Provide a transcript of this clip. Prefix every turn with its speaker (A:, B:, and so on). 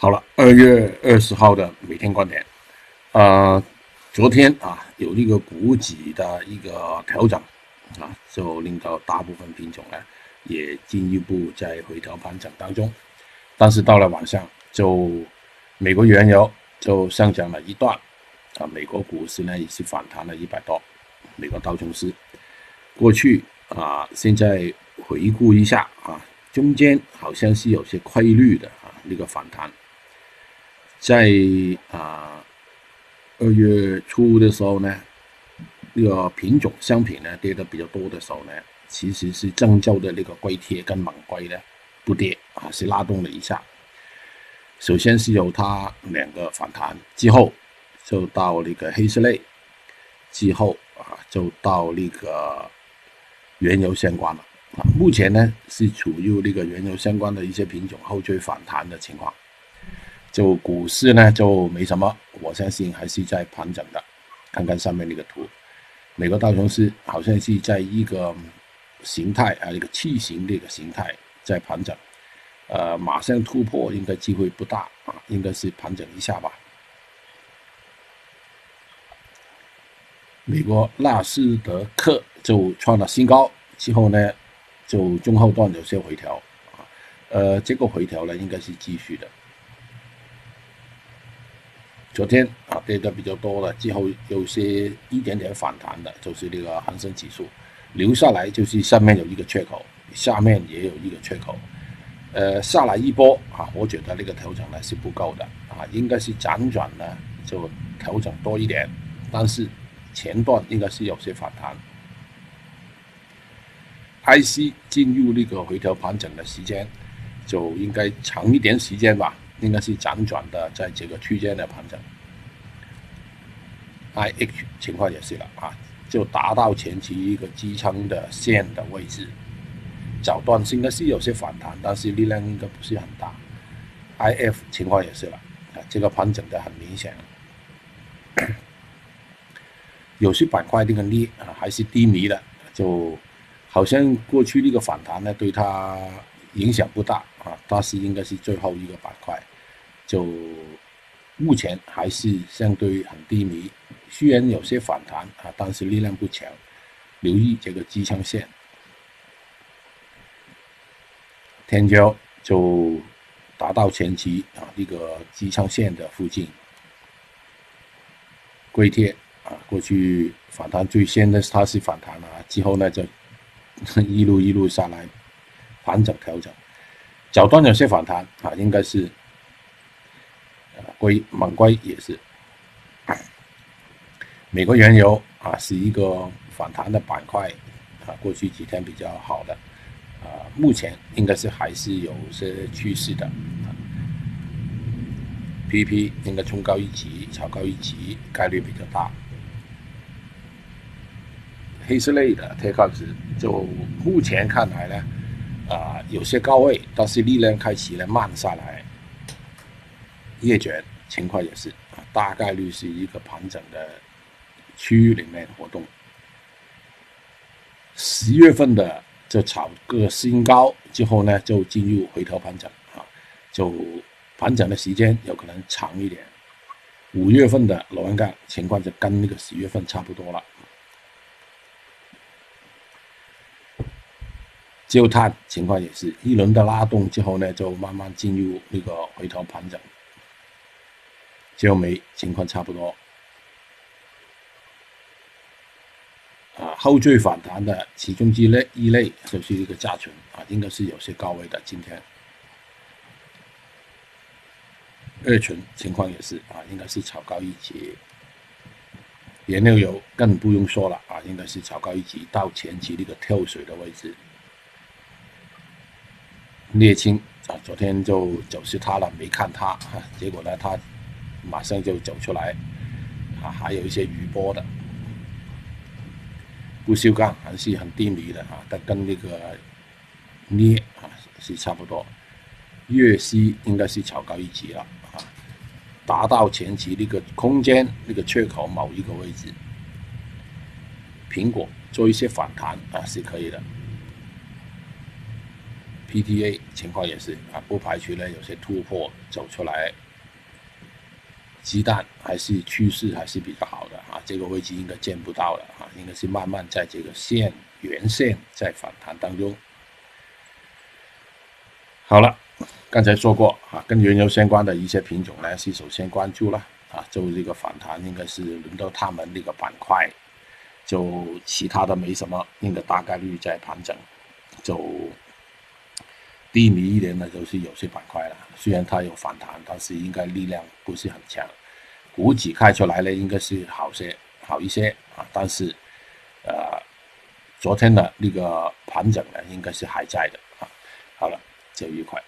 A: 好了，二月二十号的每天观点，呃，昨天啊有一个股指的一个调整啊，就令到大部分品种呢也进一步在回调盘整当中，但是到了晚上就美国原油就上涨了一段啊，美国股市呢也是反弹了一百多，美国道琼斯。过去啊，现在回顾一下啊，中间好像是有些规律的啊那个反弹。在啊二月初的时候呢，那个品种商品呢跌的比较多的时候呢，其实是郑州的那个硅铁跟锰硅呢不跌啊，是拉动了一下。首先是有它两个反弹之后，就到那个黑色类，之后啊就到那个原油相关了啊。目前呢是处于那个原油相关的一些品种后追反弹的情况。就股市呢就没什么，我相信还是在盘整的。看看上面那个图，美国道琼斯好像是在一个形态啊，一个器形的一个形态在盘整，呃，马上突破应该机会不大啊，应该是盘整一下吧。美国纳斯德克就创了新高，之后呢就中后段有些回调啊，呃，这个回调呢应该是继续的。昨天啊跌的比较多了，之后有些一点点反弹的，就是那个恒生指数留下来，就是上面有一个缺口，下面也有一个缺口，呃，下来一波啊，我觉得那个调整呢是不够的啊，应该是辗转呢就调整多一点，但是前段应该是有些反弹，IC 进入那个回调盘整的时间就应该长一点时间吧。应该是辗转的，在这个区间的盘整，I H 情况也是了啊，就达到前期一个支撑的线的位置，早段应该是有些反弹，但是力量应该不是很大。I F 情况也是了啊，这个盘整的很明显，有些板块这个跌啊还是低迷的，就好像过去那个反弹呢对它影响不大啊，但是应该是最后一个板块。就目前还是相对很低迷，虽然有些反弹啊，但是力量不强。留意这个支撑线，天胶就达到前期啊一个支撑线的附近。硅铁啊，过去反弹最先的它是反弹了啊，之后呢就一路一路下来，盘整调整，早段有些反弹啊，应该是。硅锰硅也是，美国原油啊是一个反弹的板块啊，过去几天比较好的啊，目前应该是还是有些趋势的，PP 应该冲高一级，炒高一级概率比较大。黑色类的铁矿石就目前看来呢啊有些高位，但是力量开始呢慢下来。叶卷情况也是啊，大概率是一个盘整的区域里面活动。十月份的就炒个新高之后呢，就进入回调盘整啊，就盘整的时间有可能长一点。五月份的螺纹钢情况就跟那个十月份差不多了。焦炭情况也是一轮的拉动之后呢，就慢慢进入那个回头盘整。焦煤情况差不多，啊，后缀反弹的其中之类一类就是一个价存啊，应该是有些高位的。今天二醇情况也是啊，应该是炒高一级。原料油更不用说了啊，应该是炒高一级到前期那个跳水的位置。沥青啊，昨天就走势塌了，没看它，结果呢，它。马上就走出来，啊，还有一些余波的，不锈钢还是很低迷的啊，但跟那个镍啊是差不多。粤西应该是炒高一级了啊，达到前期那个空间那个缺口某一个位置，苹果做一些反弹啊是可以的。PTA 情况也是啊，不排除呢有些突破走出来。鸡蛋还是趋势还是比较好的啊，这个位置应该见不到了啊，应该是慢慢在这个线原线在反弹当中。好了，刚才说过啊，跟原油相关的一些品种呢是首先关注了啊，就这个反弹应该是轮到他们那个板块，就其他的没什么，应该大概率在盘整，就低迷一点的都是有些板块了，虽然它有反弹，但是应该力量不是很强。股指开出来呢，应该是好些好一些啊，但是呃，昨天的那个盘整呢，应该是还在的啊。好了。就愉快。